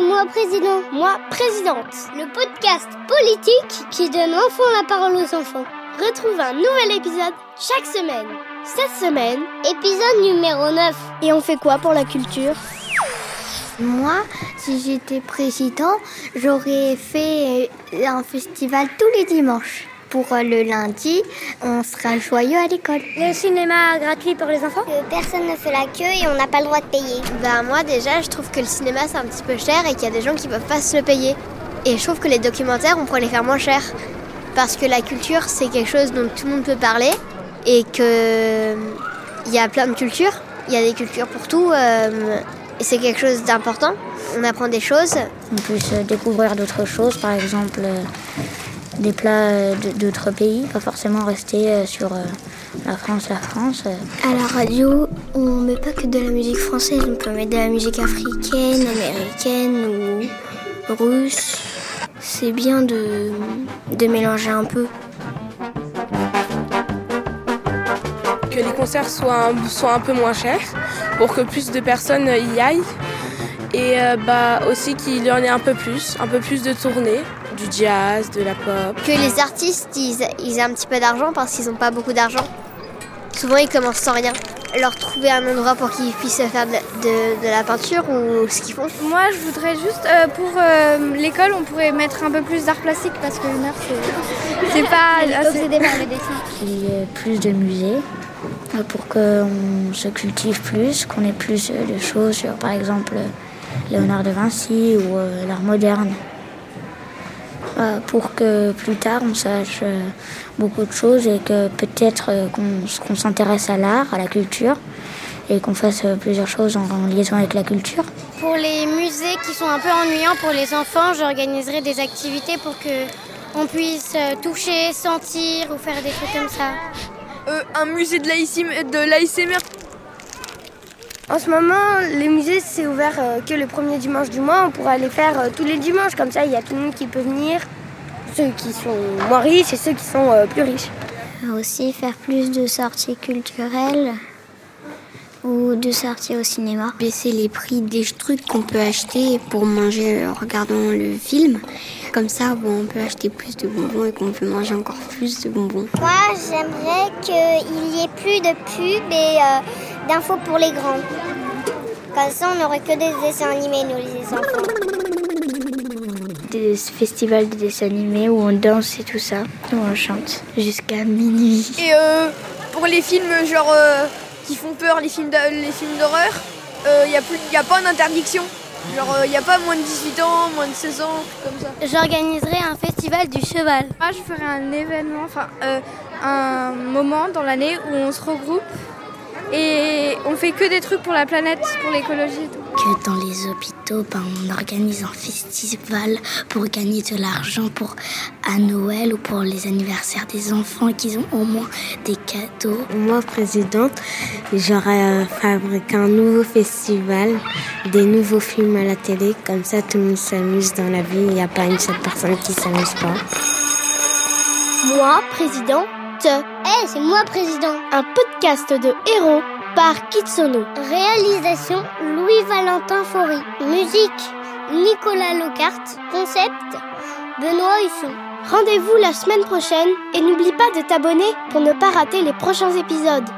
Moi président. Moi présidente. Le podcast politique qui donne enfin la parole aux enfants. Retrouve un nouvel épisode chaque semaine. Cette semaine, épisode numéro 9. Et on fait quoi pour la culture? Moi, si j'étais président, j'aurais fait un festival tous les dimanches pour euh, le lundi, on sera joyeux à l'école. Le cinéma gratuit pour les enfants? Que personne ne fait la queue et on n'a pas le droit de payer. Bah moi déjà, je trouve que le cinéma c'est un petit peu cher et qu'il y a des gens qui peuvent pas se le payer. Et je trouve que les documentaires, on pourrait les faire moins cher. Parce que la culture, c'est quelque chose dont tout le monde peut parler et que il y a plein de cultures. Il y a des cultures pour tout euh, et c'est quelque chose d'important. On apprend des choses. On peut se découvrir d'autres choses, par exemple des plats euh, d'autres pays, pas forcément rester euh, sur euh, la France, la France. À la radio, on met pas que de la musique française, on peut mettre de la musique africaine, américaine ou russe. C'est bien de, de mélanger un peu. Que les concerts soient un, soient un peu moins chers pour que plus de personnes y aillent et bah, aussi qu'il y en ait un peu plus, un peu plus de tournées du jazz, de la pop. Que les artistes, ils, ils aient un petit peu d'argent parce qu'ils n'ont pas beaucoup d'argent. Souvent, ils commencent sans rien. Leur trouver un endroit pour qu'ils puissent faire de, de, la peinture ou ce qu'ils font. Moi, je voudrais juste, euh, pour euh, l'école, on pourrait mettre un peu plus d'art plastique parce que une heure, c'est pas assez... par le dessin. Il y ait plus de musées euh, pour qu'on se cultive plus, qu'on ait plus de choses sur, par exemple, Léonard de Vinci ou l'art moderne. Euh, pour que plus tard on sache euh, beaucoup de choses et que peut-être euh, qu'on s'intéresse à l'art, à la culture et qu'on fasse plusieurs choses en, liaison avec la culture. Pour les musées qui sont un peu ennuyants pour les enfants, j'organiserai des activités pour que on puisse toucher, sentir ou faire des trucs comme ça. un musée de l'AICMR. En ce moment, les musées, c'est ouvert euh, que le premier dimanche du mois. On pourra les faire euh, tous les dimanches. Comme ça, il y a tout le monde qui peut venir. Ceux qui sont moins riches et ceux qui sont euh, plus riches. Aussi faire plus de sorties culturelles ou de sorties au cinéma. Baisser les prix des trucs qu'on peut acheter pour manger en regardant le film. Comme ça, bon, on peut acheter plus de bonbons et qu'on peut manger encore plus de bonbons. Moi, j'aimerais qu'il y ait plus de pubs et d'infos pour les grands. Comme ça, on n'aurait que des dessins animés, nous, les enfants. Des festivals de dessins animés où on danse et tout ça, où on chante jusqu'à minuit. Et euh, pour les films genre euh, qui font peur, les films d'horreur, il euh, n'y a, a pas d'interdiction. Genre, il n'y a pas moins de 18 ans, moins de 16 ans, comme ça. J'organiserai un festival du cheval. Moi, je ferai un événement, enfin, un moment dans l'année où on se regroupe et on fait que des trucs pour la planète, pour l'écologie Que dans les hôpitaux, ben, on organise un festival pour gagner de l'argent pour à Noël ou pour les anniversaires des enfants qu'ils ont au moins des cadeaux. Moi, présidente, j'aurais euh, fabriqué un nouveau festival, des nouveaux films à la télé, comme ça tout le monde s'amuse dans la vie, il n'y a pas une seule personne qui s'amuse pas. Moi, président, eh, c'est moi président. Un podcast de héros par Kitsono. Réalisation Louis-Valentin Faury. Musique Nicolas Locarte. Concept Benoît Husson. Rendez-vous la semaine prochaine et n'oublie pas de t'abonner pour ne pas rater les prochains épisodes.